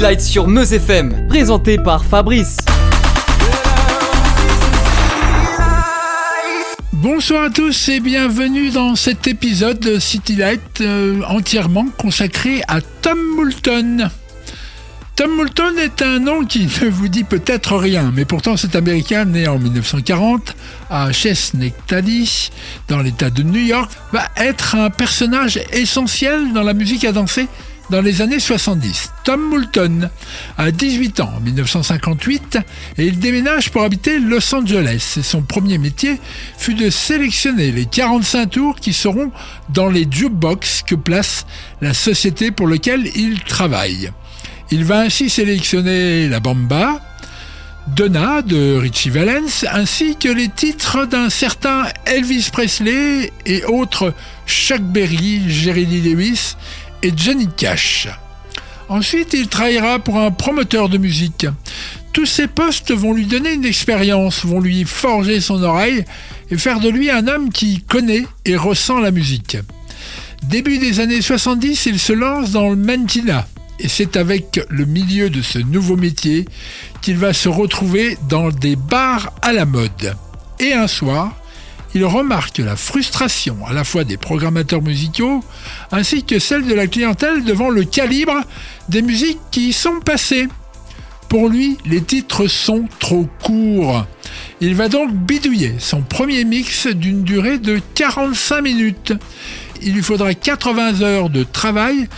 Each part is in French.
Light sur Meuse FM, présenté par Fabrice. Bonsoir à tous et bienvenue dans cet épisode de City Light euh, entièrement consacré à Tom Moulton. Tom Moulton est un nom qui ne vous dit peut-être rien, mais pourtant cet Américain né en 1940 à Chesnectady, dans l'État de New York, va être un personnage essentiel dans la musique à danser dans les années 70. Tom Moulton a 18 ans en 1958 et il déménage pour habiter Los Angeles. Son premier métier fut de sélectionner les 45 tours qui seront dans les jukebox que place la société pour laquelle il travaille. Il va ainsi sélectionner la Bamba, Donna de Richie Valens, ainsi que les titres d'un certain Elvis Presley et autres Chuck Berry, Jerry Lee Lewis et Johnny Cash. Ensuite, il travaillera pour un promoteur de musique. Tous ces postes vont lui donner une expérience, vont lui forger son oreille et faire de lui un homme qui connaît et ressent la musique. Début des années 70, il se lance dans le mantina, et c'est avec le milieu de ce nouveau métier qu'il va se retrouver dans des bars à la mode. Et un soir, il remarque la frustration à la fois des programmateurs musicaux ainsi que celle de la clientèle devant le calibre des musiques qui y sont passées. Pour lui, les titres sont trop courts. Il va donc bidouiller son premier mix d'une durée de 45 minutes. Il lui faudra 80 heures de travail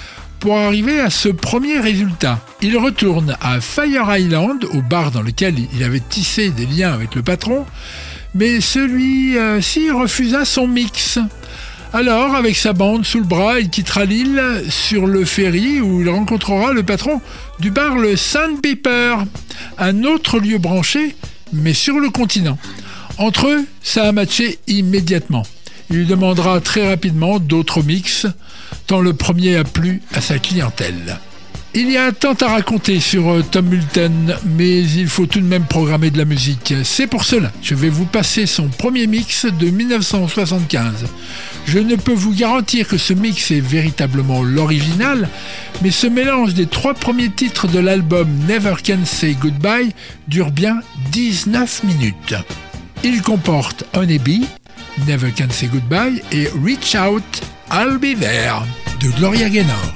pour arriver à ce premier résultat. Il retourne à Fire Island, au bar dans lequel il avait tissé des liens avec le patron, mais celui-ci refusa son mix. Alors, avec sa bande sous le bras, il quittera l'île sur le ferry où il rencontrera le patron du bar le Sandpaper, un autre lieu branché, mais sur le continent. Entre eux, ça a matché immédiatement. Il lui demandera très rapidement d'autres mix, tant le premier a plu à sa clientèle. Il y a tant à raconter sur euh, Tom Moulton, mais il faut tout de même programmer de la musique. C'est pour cela je vais vous passer son premier mix de 1975. Je ne peux vous garantir que ce mix est véritablement l'original, mais ce mélange des trois premiers titres de l'album Never Can Say Goodbye dure bien 19 minutes. Il comporte Honeybee, Never Can Say Goodbye et Reach Out, I'll Be There de Gloria Gaynor.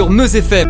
Sur Meuse FM.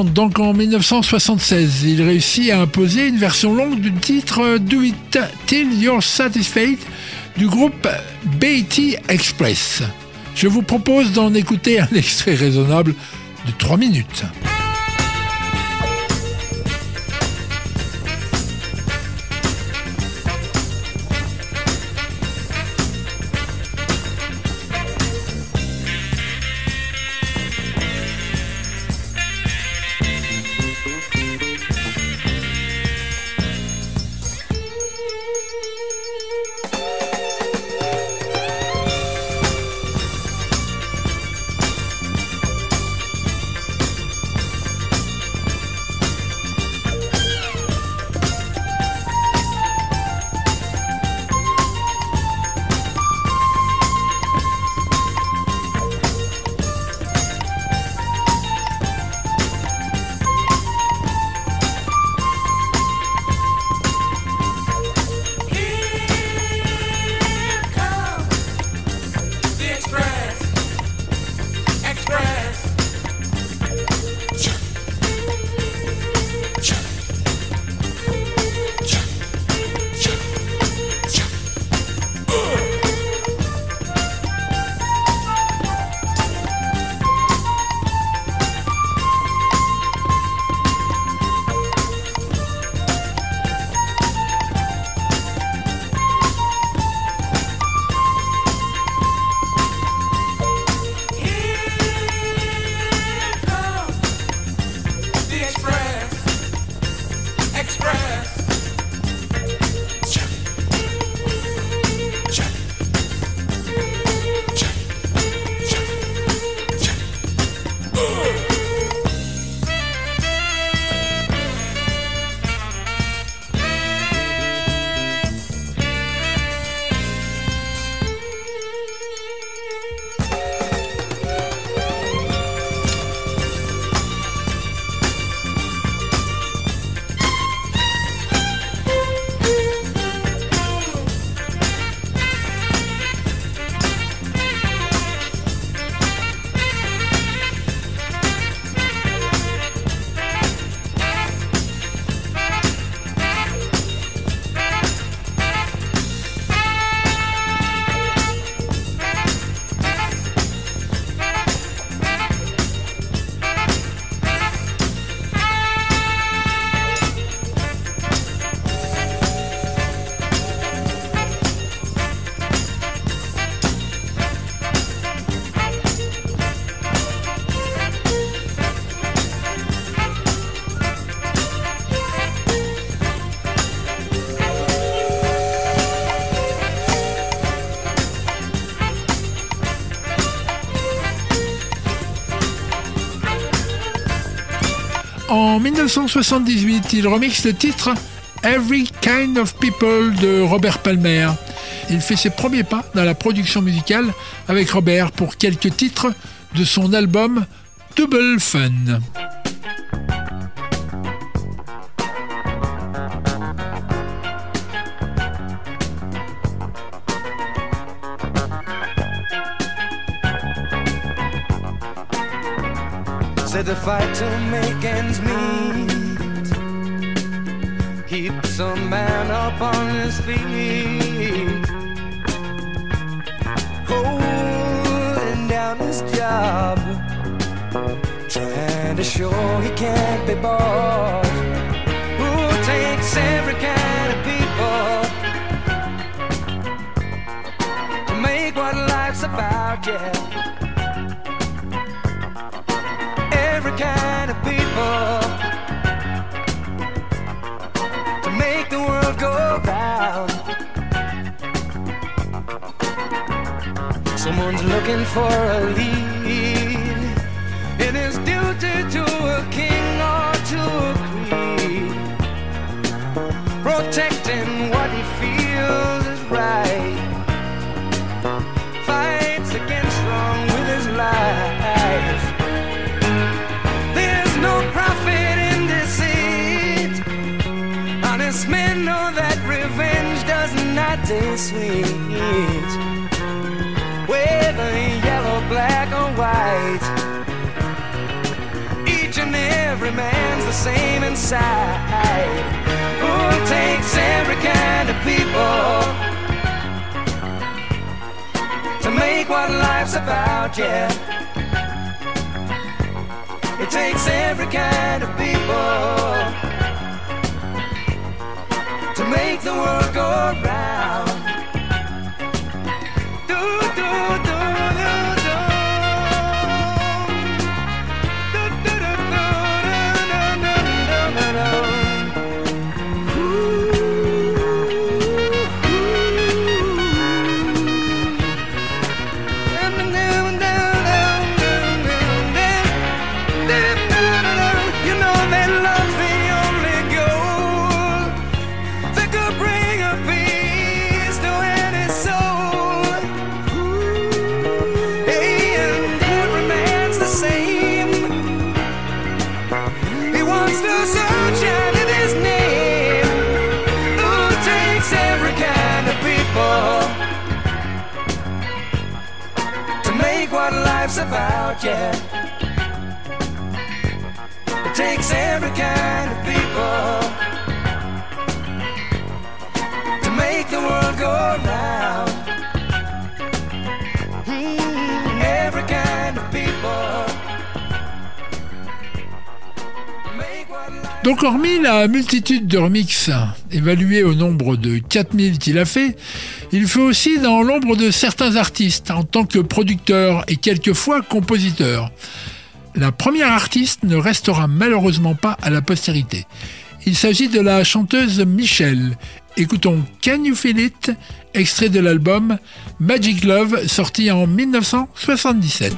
Donc en 1976, il réussit à imposer une version longue du titre Do It Till You're Satisfied du groupe Beatty Express. Je vous propose d'en écouter un extrait raisonnable de 3 minutes. 1978, il remixe le titre Every Kind of People de Robert Palmer. Il fait ses premiers pas dans la production musicale avec Robert pour quelques titres de son album Double Fun. Fight to make ends meet keeps a man up on his feet, holding down his job, trying to show he can't be bought. Who takes every kind of people to make what life's about? Yeah. Someone's looking for a lead. It is duty to a king or to a queen, protecting what he feels is right. Fights against wrong with his life. There's no profit in deceit. Honest men know that revenge does not taste sweet. White, each and the same inside. It takes every kind of people to make what life's about, yeah. It takes every kind of people to make the world go round. Do, do, Donc hormis la multitude de remixes, évalués au nombre de 4000 qu'il a fait, il fait aussi dans l'ombre de certains artistes en tant que producteur et quelquefois compositeur. La première artiste ne restera malheureusement pas à la postérité. Il s'agit de la chanteuse Michelle. Écoutons Can You Feel It, extrait de l'album Magic Love sorti en 1977.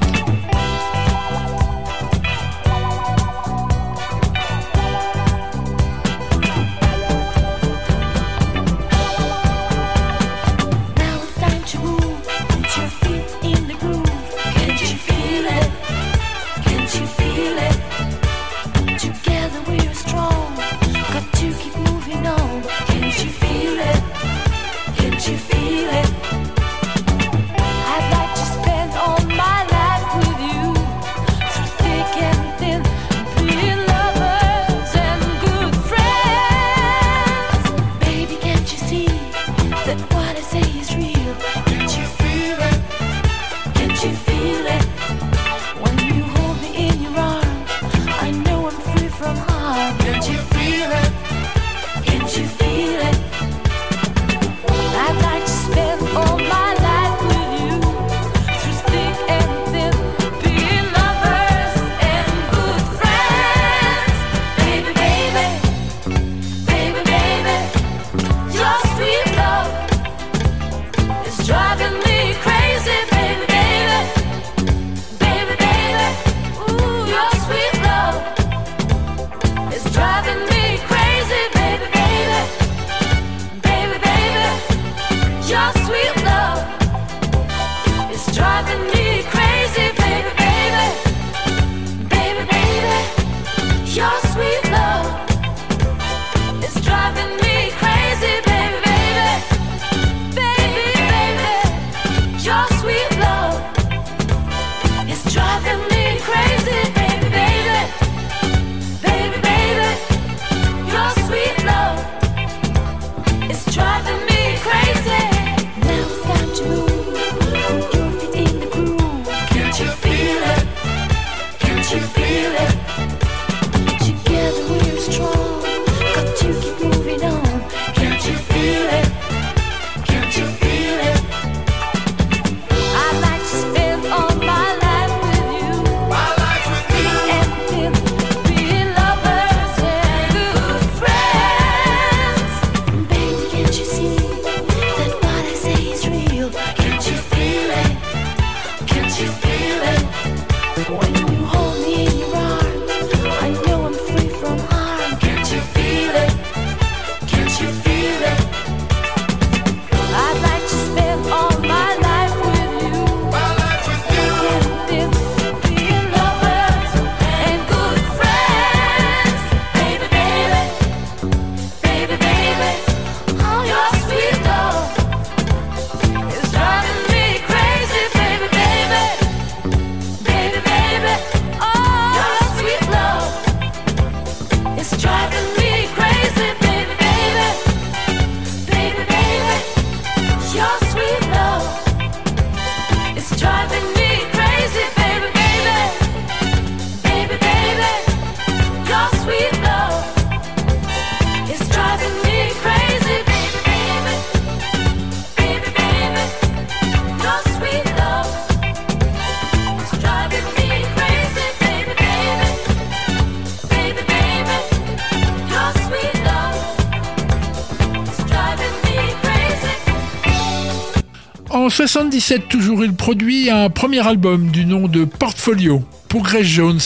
77 toujours, il produit un premier album du nom de Portfolio pour Grace Jones.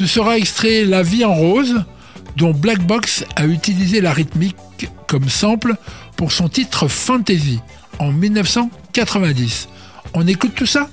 De sera extrait La vie en rose, dont Black Box a utilisé la rythmique comme sample pour son titre Fantasy en 1990. On écoute tout ça?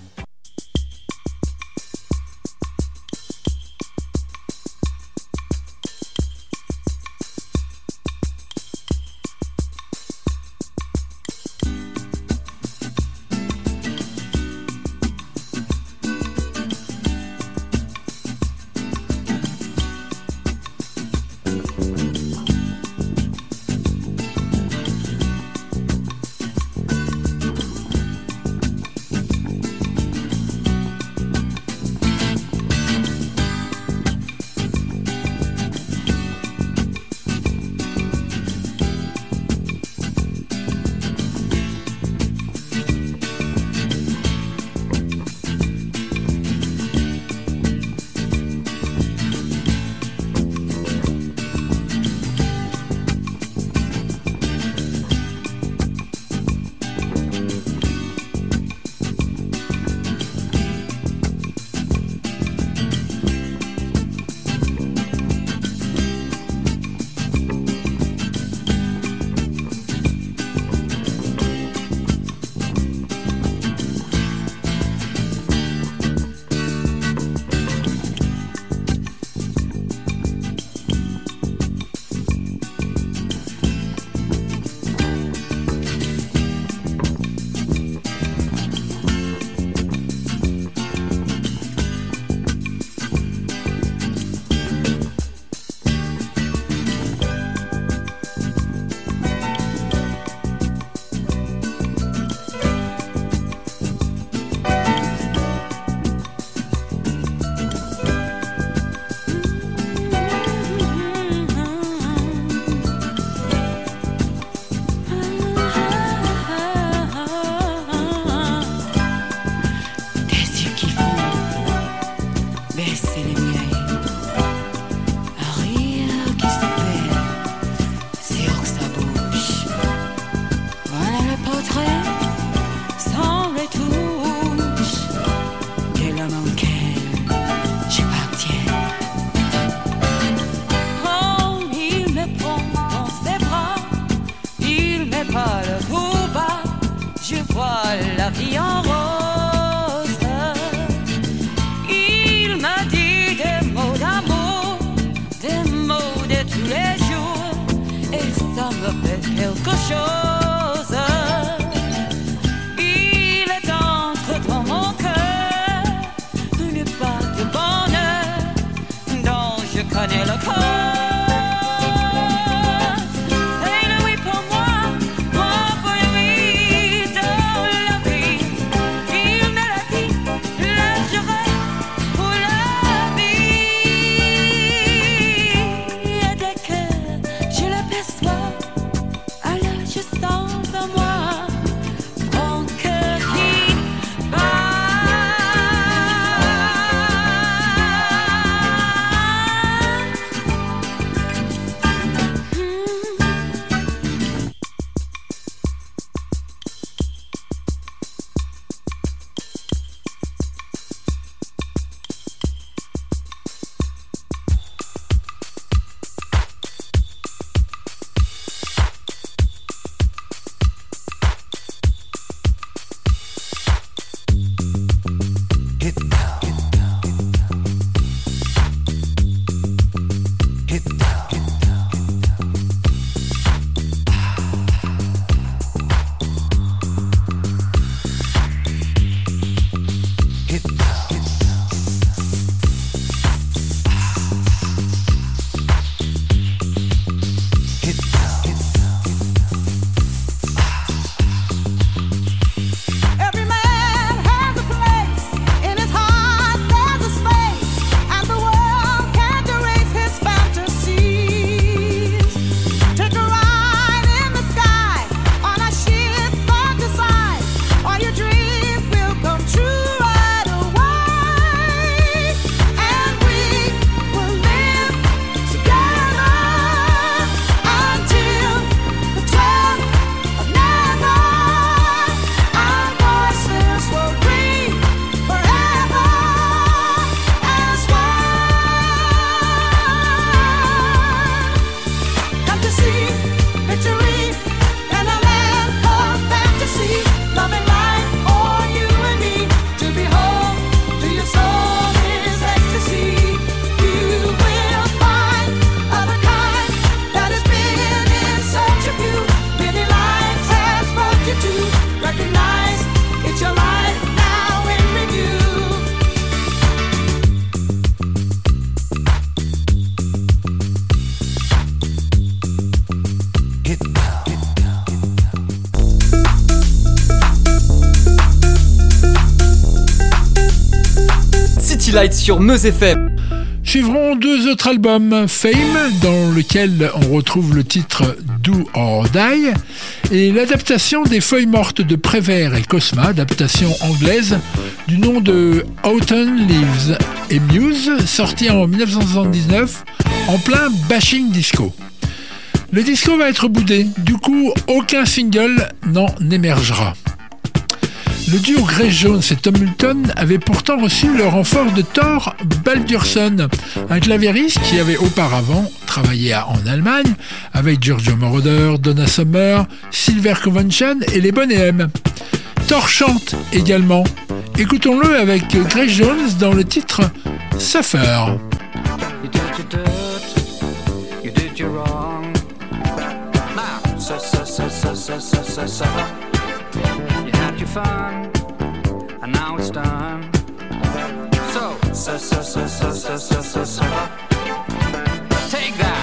Sur Meuse FM. Suivront deux autres albums, Fame, dans lequel on retrouve le titre Do or Die, et l'adaptation des Feuilles mortes de Prévert et Cosma, adaptation anglaise du nom de Autumn Leaves et Muse, sorti en 1979 en plein bashing disco. Le disco va être boudé, du coup aucun single n'en émergera. Le duo Grace Jones et Tom Hulton avaient pourtant reçu le renfort de Thor Baldursson, un clavieriste qui avait auparavant travaillé en Allemagne avec Giorgio Moroder, Donna Summer, Silver Convention et les Bonhème. Thor chante également. Écoutons-le avec Grace Jones dans le titre Suffer. you fun, and now it's done. So, so, so, so, so, so, so, so. Take that.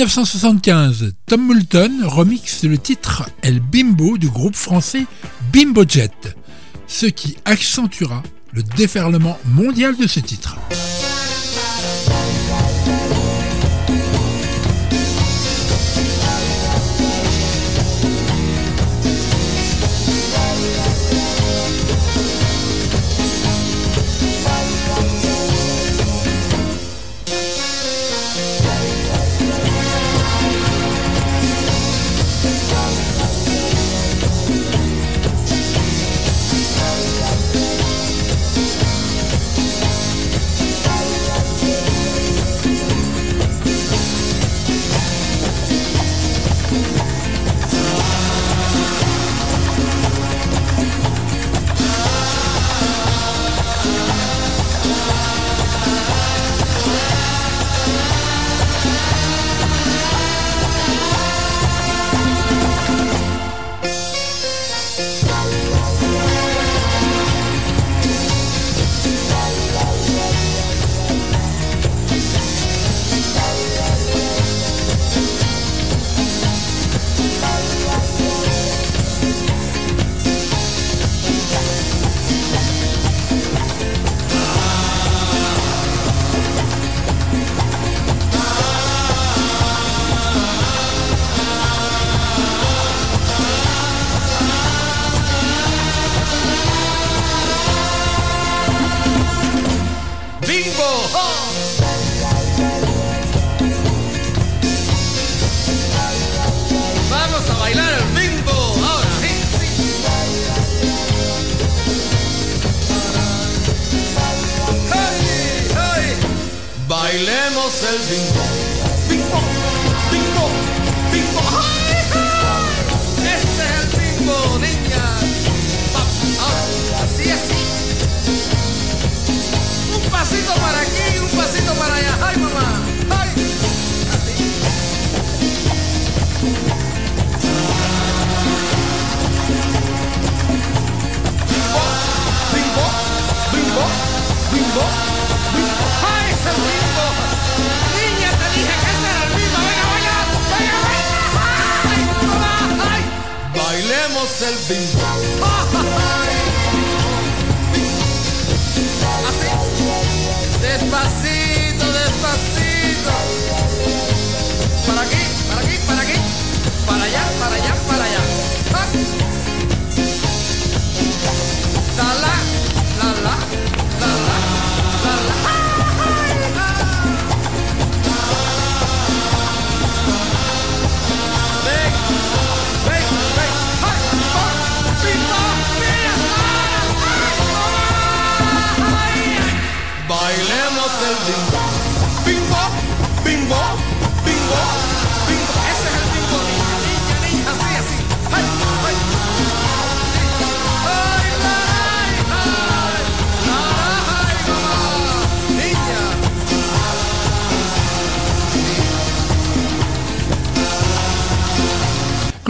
1975, Tom Moulton remixe le titre El Bimbo du groupe français Bimbo Jet, ce qui accentuera le déferlement mondial de ce titre.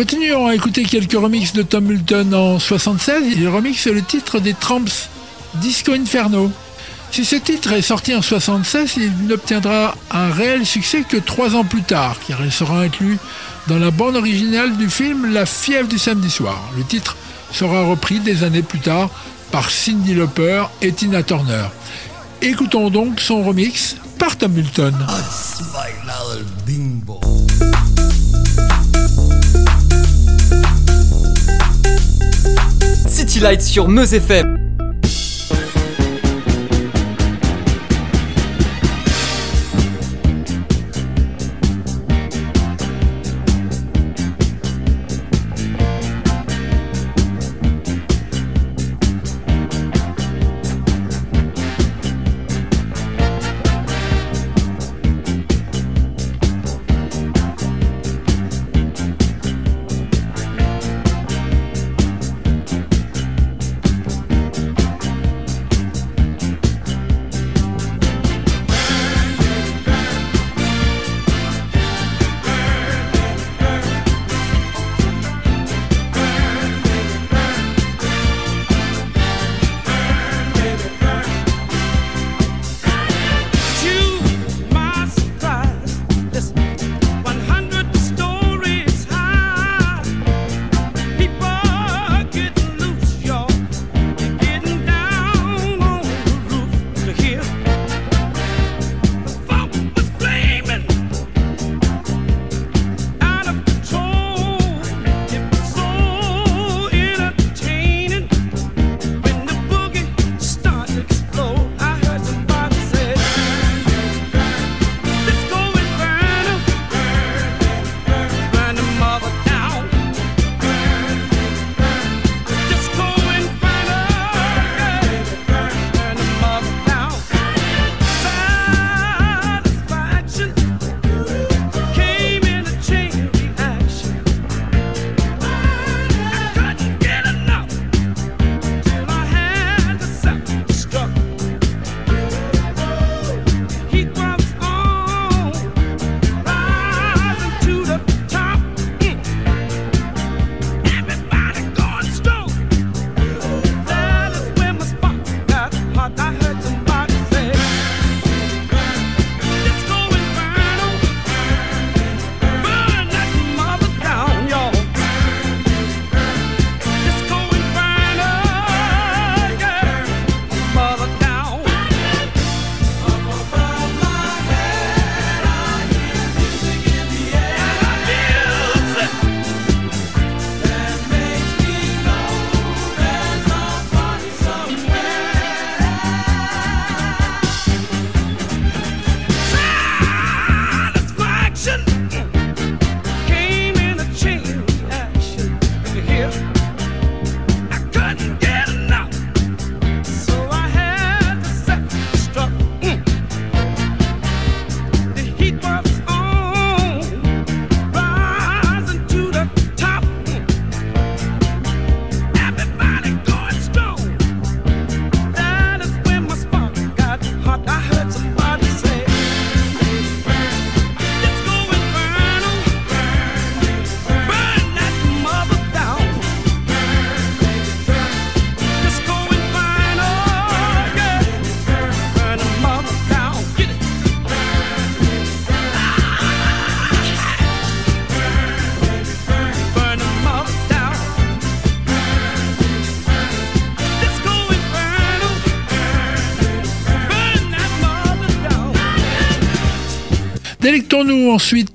Continuons à écouter quelques remixes de Tom Multon en 76. Il remixe le titre des Tramps, Disco Inferno. Si ce titre est sorti en 76, il n'obtiendra un réel succès que trois ans plus tard, car il sera inclus dans la bande originale du film La fièvre du samedi soir. Le titre sera repris des années plus tard par Cyndi Lauper et Tina Turner. Écoutons donc son remix par Tom bimbo. City Lights sur Meuse FM.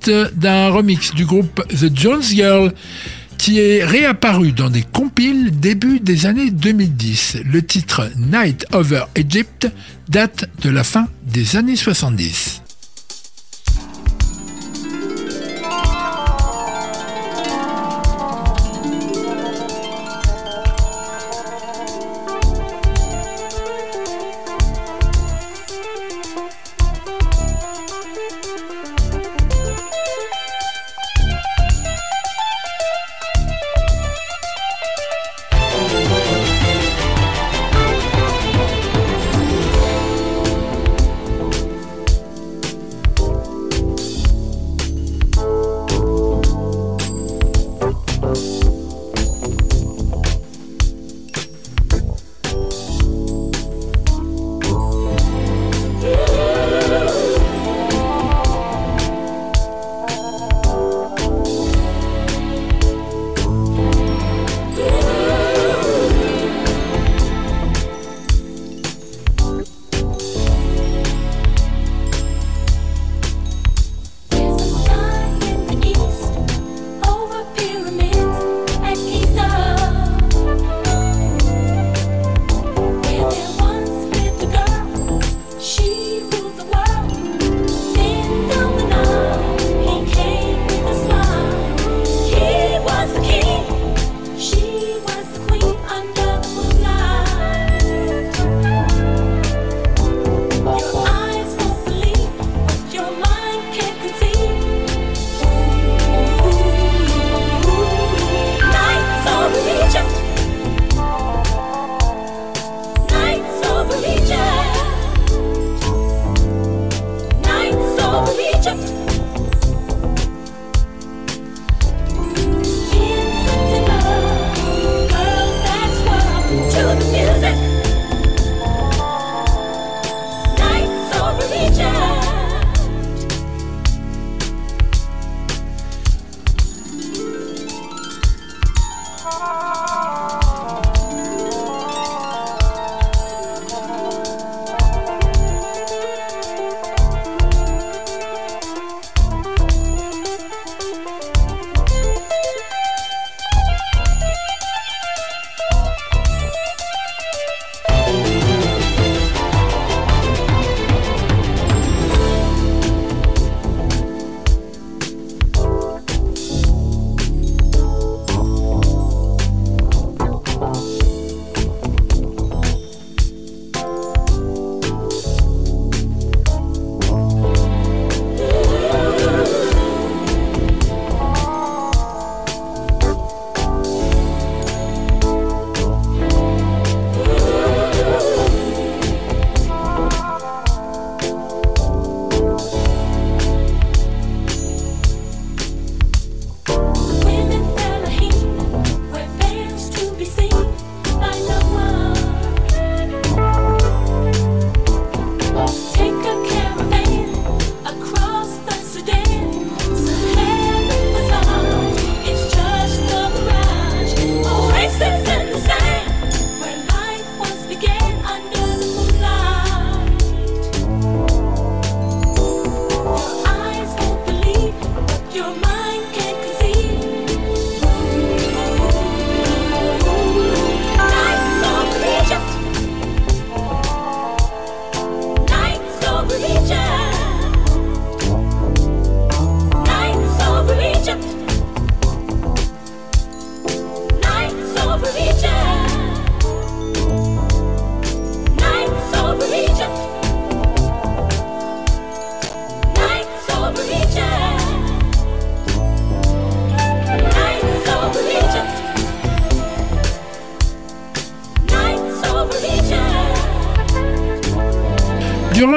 D'un remix du groupe The Jones Girl qui est réapparu dans des compiles début des années 2010. Le titre Night Over Egypt date de la fin des années 70.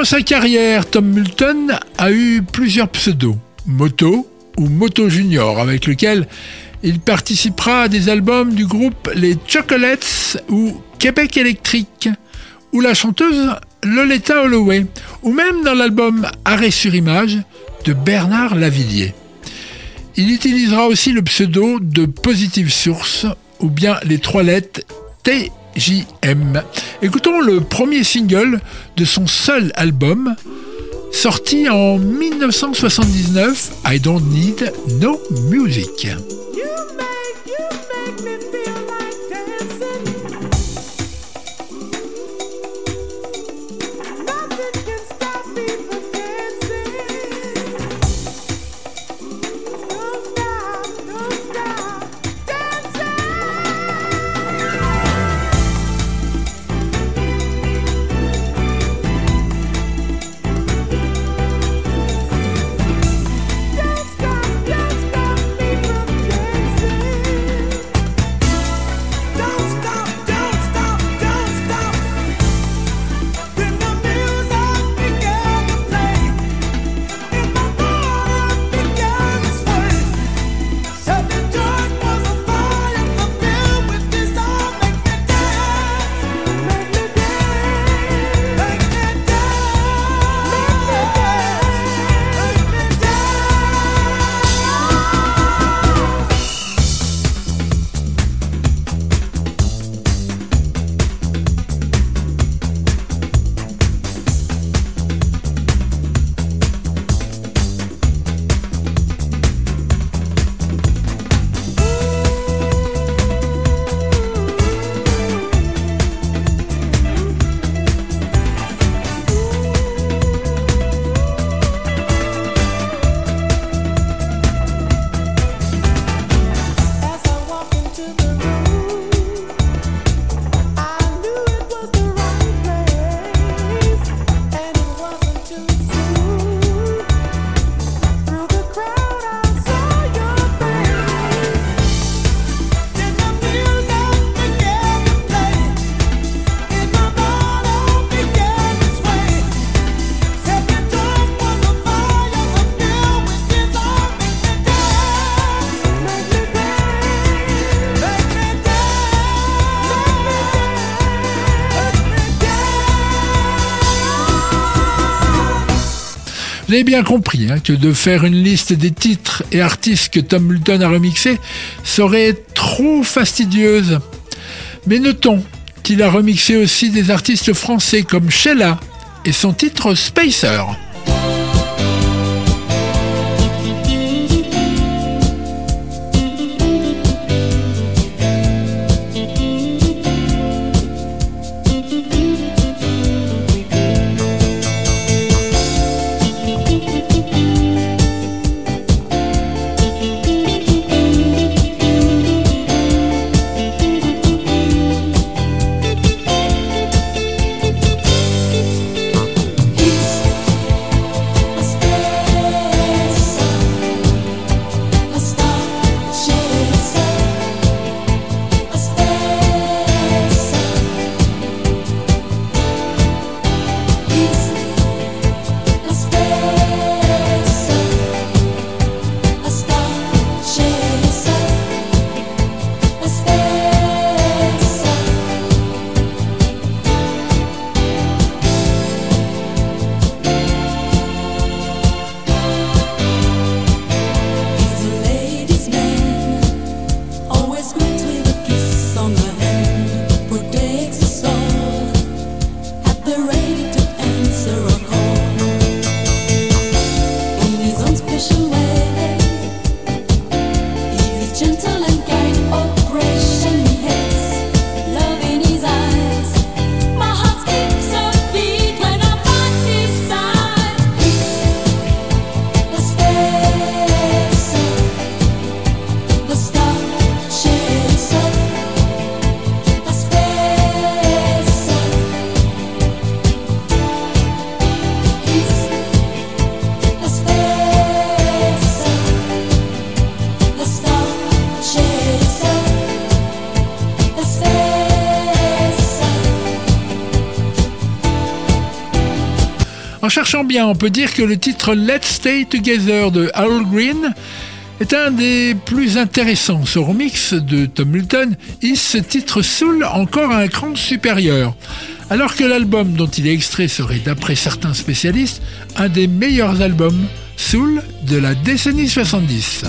Sa carrière, Tom Moulton a eu plusieurs pseudos, Moto ou Moto Junior, avec lequel il participera à des albums du groupe Les Chocolates ou Québec Électrique, ou la chanteuse Loletta Holloway, ou même dans l'album Arrêt sur image de Bernard Lavillier. Il utilisera aussi le pseudo de Positive Source ou bien les trois lettres TJM. Écoutons le premier single de son seul album, Sorti en 1979, I Don't Need No Music. Vous avez bien compris hein, que de faire une liste des titres et artistes que Tom Multon a remixés serait trop fastidieuse. Mais notons qu'il a remixé aussi des artistes français comme Sheila et son titre Spacer. En cherchant bien, on peut dire que le titre Let's Stay Together de Harold Green est un des plus intéressants. Ce remix de Tom Multon hisse ce titre soul encore à un cran supérieur. Alors que l'album dont il est extrait serait, d'après certains spécialistes, un des meilleurs albums soul de la décennie 70.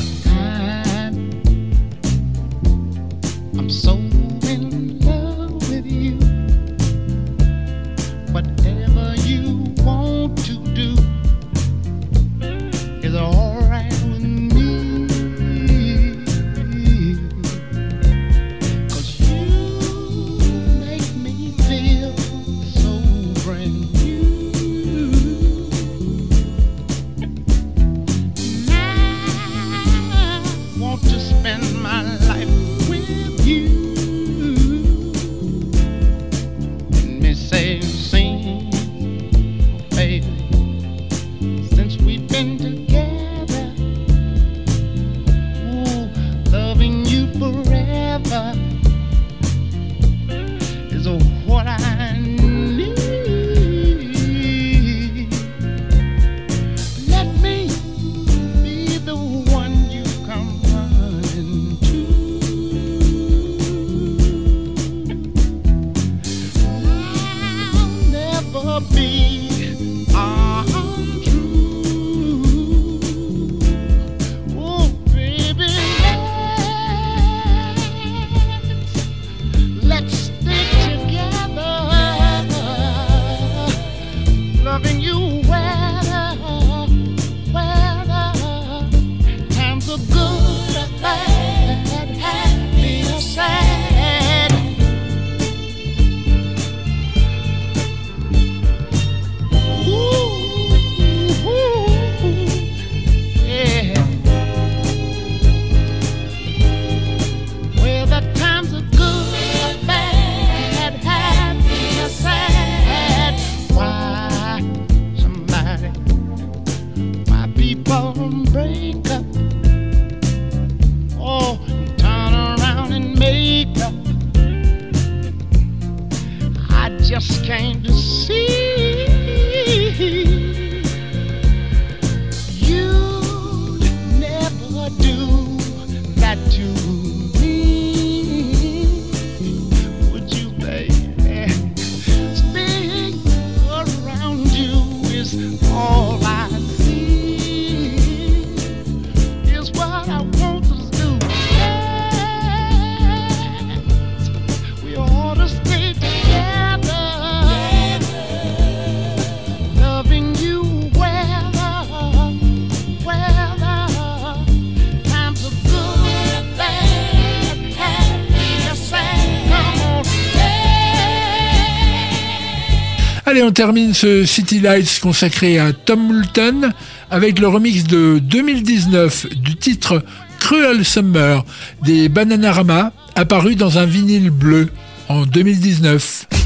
Allez, on termine ce City Lights consacré à Tom Moulton avec le remix de 2019 du titre Cruel Summer des Bananarama apparu dans un vinyle bleu en 2019.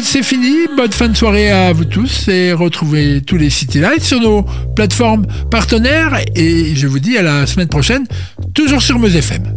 C'est fini. Bonne fin de soirée à vous tous et retrouvez tous les City Lights sur nos plateformes partenaires. Et je vous dis à la semaine prochaine, toujours sur Meuse FM.